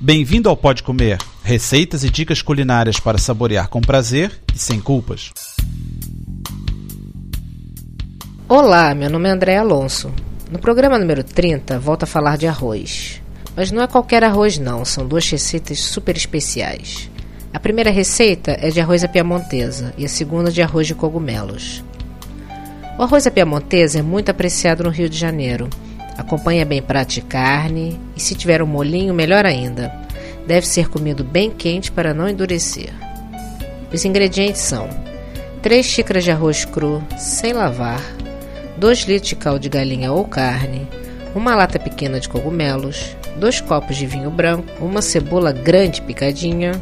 Bem-vindo ao Pode Comer, receitas e dicas culinárias para saborear com prazer e sem culpas. Olá, meu nome é André Alonso. No programa número 30, volto a falar de arroz. Mas não é qualquer arroz não, são duas receitas super especiais. A primeira receita é de arroz à piamontesa e a segunda de arroz de cogumelos. O arroz à piamontesa é muito apreciado no Rio de Janeiro Acompanha bem prato de carne e, se tiver um molinho, melhor ainda. Deve ser comido bem quente para não endurecer. Os ingredientes são 3 xícaras de arroz cru, sem lavar, 2 litros de caldo de galinha ou carne, uma lata pequena de cogumelos, 2 copos de vinho branco, uma cebola grande picadinha,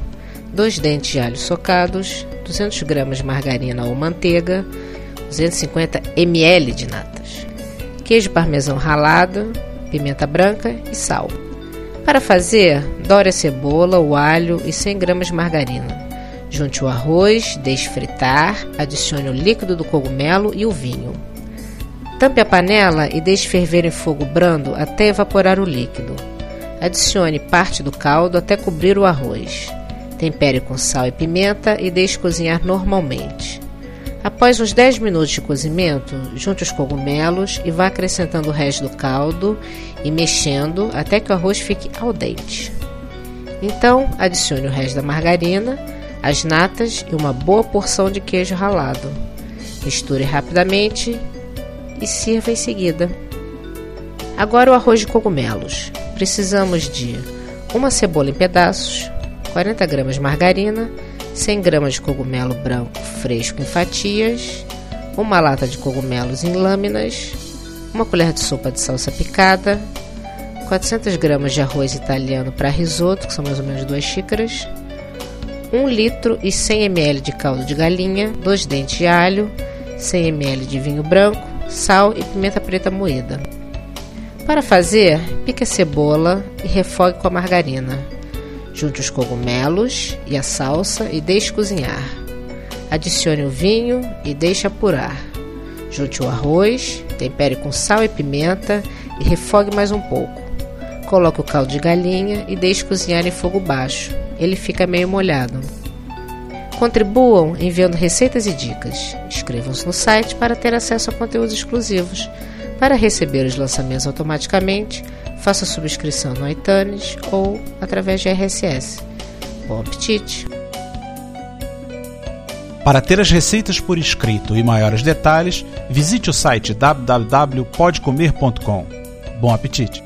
2 dentes de alho socados, 200 gramas de margarina ou manteiga, 250 ml de natas queijo parmesão ralado, pimenta branca e sal. Para fazer, dore a cebola, o alho e 100 gramas de margarina. Junte o arroz, deixe fritar, adicione o líquido do cogumelo e o vinho. Tampe a panela e deixe ferver em fogo brando até evaporar o líquido. Adicione parte do caldo até cobrir o arroz. Tempere com sal e pimenta e deixe cozinhar normalmente. Após uns 10 minutos de cozimento, junte os cogumelos e vá acrescentando o resto do caldo e mexendo até que o arroz fique al dente. Então, adicione o resto da margarina, as natas e uma boa porção de queijo ralado. Misture rapidamente e sirva em seguida. Agora o arroz de cogumelos. Precisamos de uma cebola em pedaços, 40 gramas de margarina, 100 gramas de cogumelo branco fresco em fatias, uma lata de cogumelos em lâminas, uma colher de sopa de salsa picada, 400 gramas de arroz italiano para risoto, que são mais ou menos 2 xícaras, 1 litro e 100 ml de caldo de galinha, 2 dentes de alho, 100 ml de vinho branco, sal e pimenta preta moída. Para fazer, pique a cebola e refogue com a margarina. Junte os cogumelos e a salsa e deixe cozinhar. Adicione o vinho e deixe apurar. Junte o arroz, tempere com sal e pimenta e refogue mais um pouco. Coloque o caldo de galinha e deixe cozinhar em fogo baixo. Ele fica meio molhado. Contribuam enviando receitas e dicas. Inscrevam-se no site para ter acesso a conteúdos exclusivos. Para receber os lançamentos automaticamente, faça subscrição no iTunes ou através de RSS. Bom apetite! Para ter as receitas por escrito e maiores detalhes, visite o site www.podcomer.com. Bom apetite!